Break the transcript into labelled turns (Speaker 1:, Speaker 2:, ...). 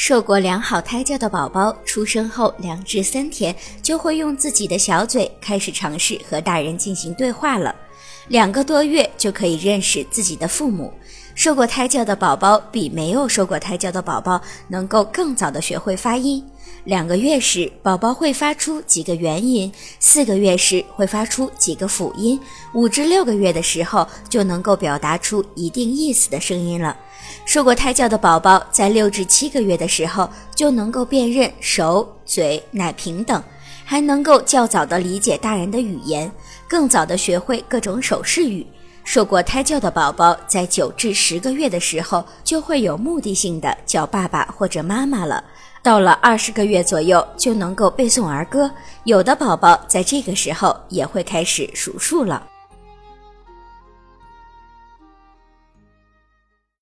Speaker 1: 受过良好胎教的宝宝，出生后两至三天就会用自己的小嘴开始尝试和大人进行对话了。两个多月就可以认识自己的父母。受过胎教的宝宝比没有受过胎教的宝宝能够更早的学会发音。两个月时，宝宝会发出几个元音；四个月时会发出几个辅音；五至六个月的时候就能够表达出一定意思的声音了。受过胎教的宝宝在六至七个月的时候就能够辨认手、嘴、奶瓶等，还能够较早的理解大人的语言，更早的学会各种手势语。受过胎教的宝宝在九至十个月的时候就会有目的性的叫爸爸或者妈妈了，到了二十个月左右就能够背诵儿歌，有的宝宝在这个时候也会开始数数了。